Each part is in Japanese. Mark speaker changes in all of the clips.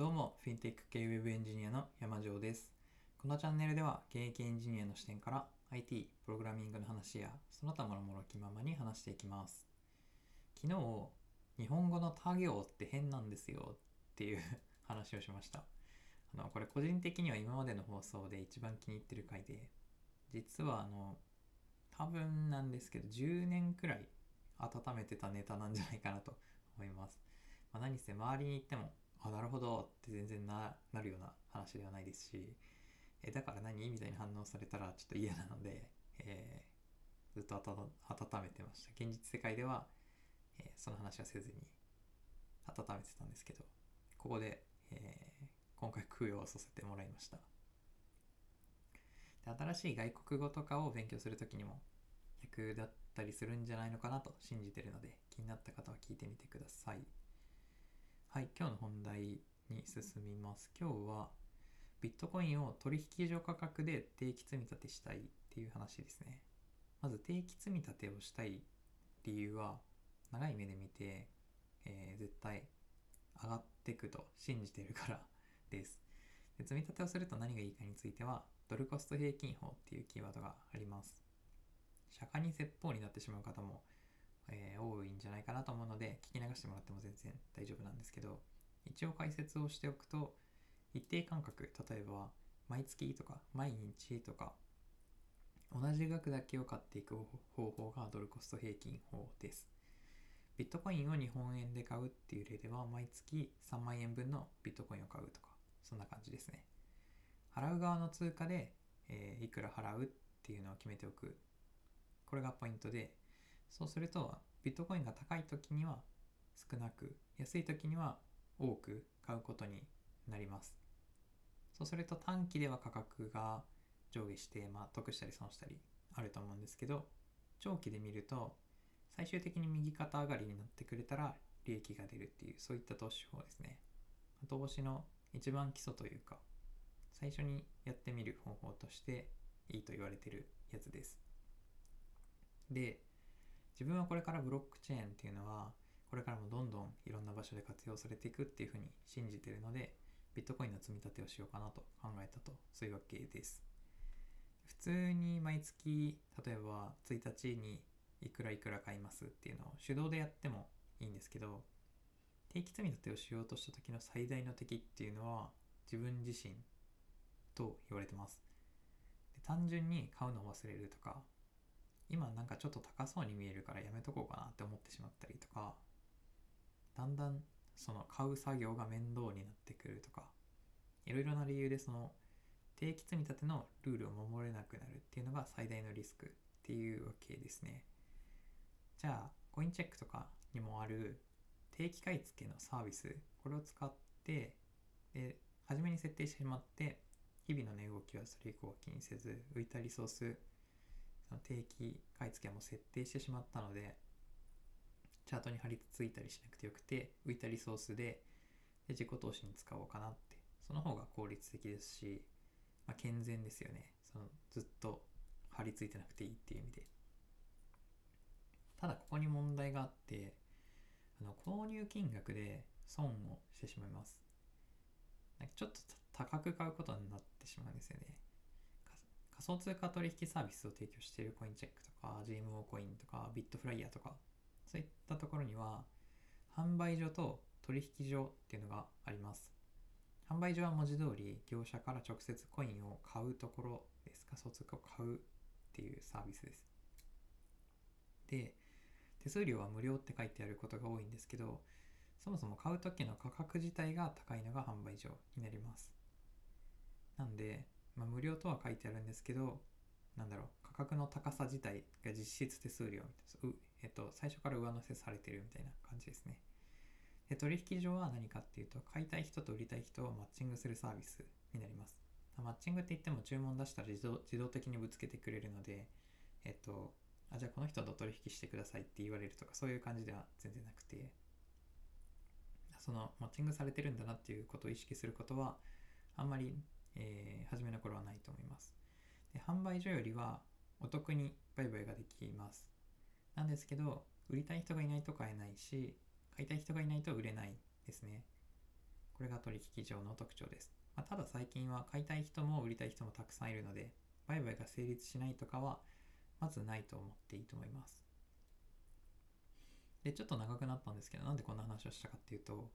Speaker 1: どうも、フィンテック系ウェブエンジニアの山城です。このチャンネルでは、現役エンジニアの視点から IT、プログラミングの話や、その他もろもろ気ままに話していきます。昨日、日本語の他行って変なんですよっていう 話をしました。あの、これ個人的には今までの放送で一番気に入ってる回で、実はあの、多分なんですけど、10年くらい温めてたネタなんじゃないかなと思います。まあ、何せ周りに言っても、あ、なるほどって全然ななるような話ではないですし、えだから何？みたいな反応されたらちょっと嫌なので、えーずっと温めてました。現実世界では、えーその話はせずに温めてたんですけど、ここで、えー今回供養をさせてもらいました。で新しい外国語とかを勉強するときにも役立ったりするんじゃないのかなと信じてるので、気になった方は聞いてみてください。はい、今日の本題に進みます。今日はビットコインを取引所価格で定期積み立てしたいっていう話ですね。まず定期積み立てをしたい理由は長い目で見て、えー絶対上がっていくと信じてるから ですで。積み立てをすると何がいいかについてはドルコスト平均法っていうキーワードがあります。釈迦に説法になってしまう方もえー多いんじゃないかなと思うので聞き流してもらっても全然大丈夫なんですけど一応解説をしておくと一定間隔例えば毎月とか毎日とか同じ額だけを買っていく方法がドルコスト平均法です。ビットコインを日本円で買うっていう例では毎月3万円分のビットコインを買うとかそんな感じですね。払う側の通貨で、えーいくら払うっていうのを決めておく。これがポイントでそうすると、ビットコインが高い時には少なく、安い時には多く買うことになります。そうすると短期では価格が上下して、まあ、得したり損したりあると思うんですけど、長期で見ると、最終的に右肩上がりになってくれたら利益が出るっていう、そういった投資法ですね。投資の一番基礎というか、最初にやってみる方法としていいと言われてるやつです。で、自分はこれからブロックチェーンっていうのはこれからもどんどんいろんな場所で活用されていくっていうふうに信じてるのでビットコインの積み立てをしようかなと考えたとそういうわけです。普通に毎月例えば1日にいくらいくら買いますっていうのを手動でやってもいいんですけど定期積み立てをしようとした時の最大の敵っていうのは自分自身と言われてます。単純に買うのを忘れるとか今なんかちょっと高そうに見えるからやめとこうかなって思ってしまったりとかだんだんその買う作業が面倒になってくるとかいろいろな理由でその定期積み立てのルールを守れなくなるっていうのが最大のリスクっていうわけですね。じゃあコインチェックとかにもある定期買い付けのサービスこれを使ってで初めに設定してしまって日々の値動きはそれ以降は気にせず浮いたリソース定期買い付けも設定してしまったのでチャートに貼り付いたりしなくてよくて浮いたリソースでで自己投資に使おうかなってその方が効率的ですし、まあ、健全ですよね。そのずっと貼り付いてなくていいっていう意味で。ただここに問題があってあの購入金額で損をしてしまいます。なんかちょっと高く買うことになってしまうんですよね。仮想通貨取引サービスを提供しているコインチェックとか GMO コインとかビットフライヤーとかそういったところには販売所と取引所っていうのがあります。販売所は文字通り業者から直接コインを買うところです。仮想通貨を買うっていうサービスです。で手数料は無料って書いてあることが多いんですけどそもそも買う時の価格自体が高いのが販売所になります。なんでまあ、無料とは書いてあるんですけど、なんだろう、価格の高さ自体が実質手数料みたいな、えっと、最初から上乗せされてるみたいな感じですね。で、取引所は何かっていうと、買いたい人と売りたい人をマッチングするサービスになります。マッチングって言っても注文出したら自動自動的にぶつけてくれるので、えっと、あ、じゃあこの人と取引してくださいって言われるとか、そういう感じでは全然なくて、そのマッチングされてるんだなっていうことを意識することは、あんまりえー初めの頃はないと思いますで販売所よりはお得に売買ができますなんですけど売りたい人がいないと買えないし買いたい人がいないと売れないですねこれが取引上の特徴です。まあ、ただ最近は買いたい人も売りたい人もたくさんいるので、売買が成立しないとかはまずないと思っていいと思います。で、ちょっと長くなったんですけど、なんでこんな話をしたかっていうと、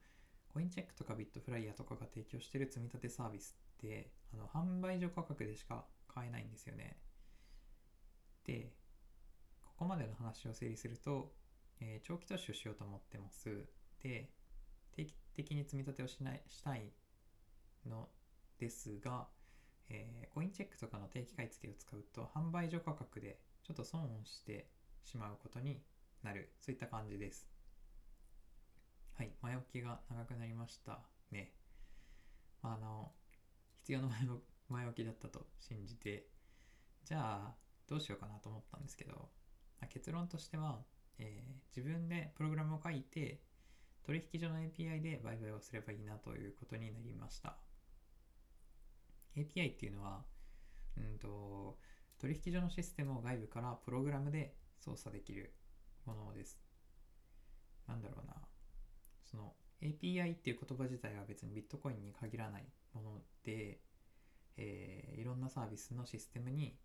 Speaker 1: コインチェックとかビットフライヤーとかが提供している積み立てサービスって、あの販売所価格でしか買えないんですよね。で、ここまでの話を整理すると、えー長期投資をしようと思ってます。で、定期的に積み立てをしないしたいのですが、えーコインチェックとかの定期買い付けを使うと販売所価格でちょっと損をしてしまうことになるそういった感じですはい前置きが長くなりましたねあの必要な前置前置きだったと信じてじゃあどうしようかなと思ったんですけど、ま結論としては、えー自分でプログラムを書いて取引所の API で売買をすればいいなということになりました。API っていうのはうんと取引所のシステムを外部からプログラムで操作できるものです。なんだろうな。その API っていう言葉自体は別にビットコインに限らないもので、えーいろんなサービスのシステムに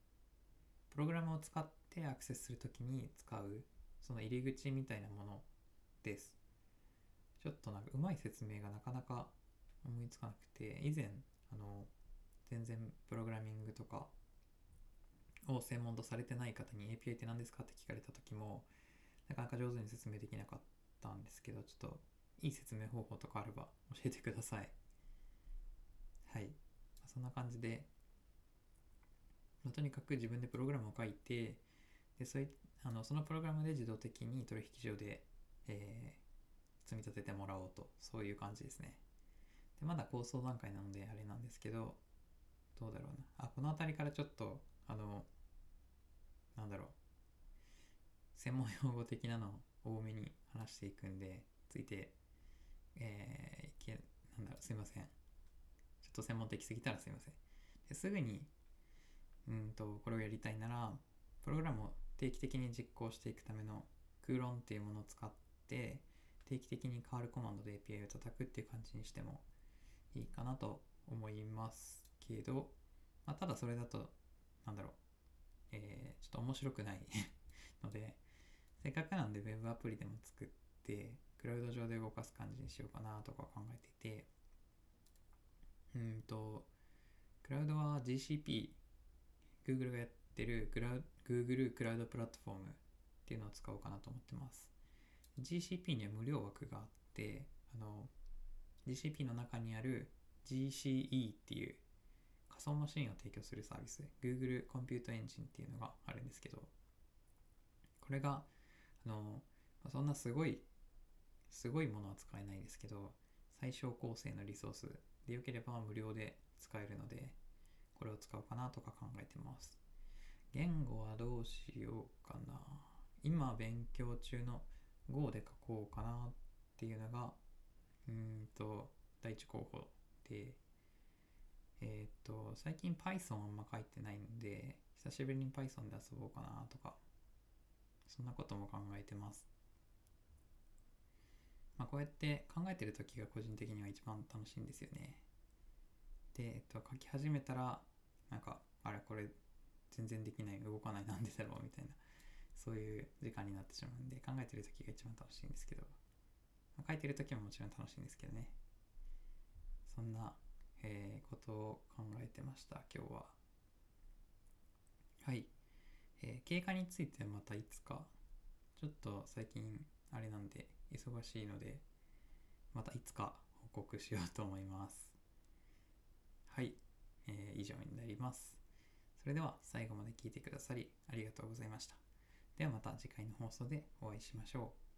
Speaker 1: プログラムを使ってアクセスするときに使うその入り口みたいなものです。ちょっとなんかうまい説明がなかなか思いつかなくて以前あの全然プログラミングとかを専門とされてない方に API って何ですかって聞かれた時もなかなか上手に説明できなかったんですけどちょっといい説明方法とかあれば教えてください。はい。そんな感じで、まあとにかく自分でプログラムを書いてでそいあのそのプログラムで自動的に取引所で、えー積み立ててもらおうとそういう感じですね。でまだ構想段階なのであれなんですけどどうだろうな。あこの辺りからちょっとあのなんだろう。専門用語的なのを多めに話していくんでついてえー、いけなんだろうすいません。ちょっと専門的すぎたらすいません。ですぐにうんとこれをやりたいならプログラムを定期的に実行していくためのクーロンっていうものを使って定期的に変わるコマンドで API を叩くっていう感じにしてもいいかなと思いますけど、まあ、ただそれだとなんだろう、えーちょっと面白くない のでせっかくなんで Web アプリでも作ってクラウド上で動かす感じにしようかなとか考えていて。うんとクラウドは GCP Google がやってるクラ Google クラウドプラットフォームっていうのを使おうかなと思ってます。GCP には無料枠があってあの GCP の中にある GCE っていう仮想マシンを提供するサービス Google コンピュートエンジンっていうのがあるんですけどこれがあのそんなすごいすごいものは使えないんですけど最小構成のリソースでよければ無料で使えるのでこれを使おうかなとか考えてます。言語はどうしようかな。今勉強中の Go で書こうかなっていうのがうんと第一候補でえっ、と最近 Python あんま書いてないんで久しぶりに Python で遊ぼうかなとかそんなことも考えてます。まあこうやって考えてる時が個人的には一番楽しいんですよね。で、えっと、書き始めたらなんかあれこれ全然できない動かないなんでだろうみたいなそういう時間になってしまうんで考えてる時が一番楽しいんですけど、まあ書いてる時ももちろん楽しいんですけどね。そんな、えーことを考えてました今日は。はい、えー経過についてはまたいつかちょっと最近あれなんで忙しいのでまたいつか報告しようと思います。はい、えー以上になります。それでは最後まで聞いてくださりありがとうございました。ではまた次回の放送でお会いしましょう。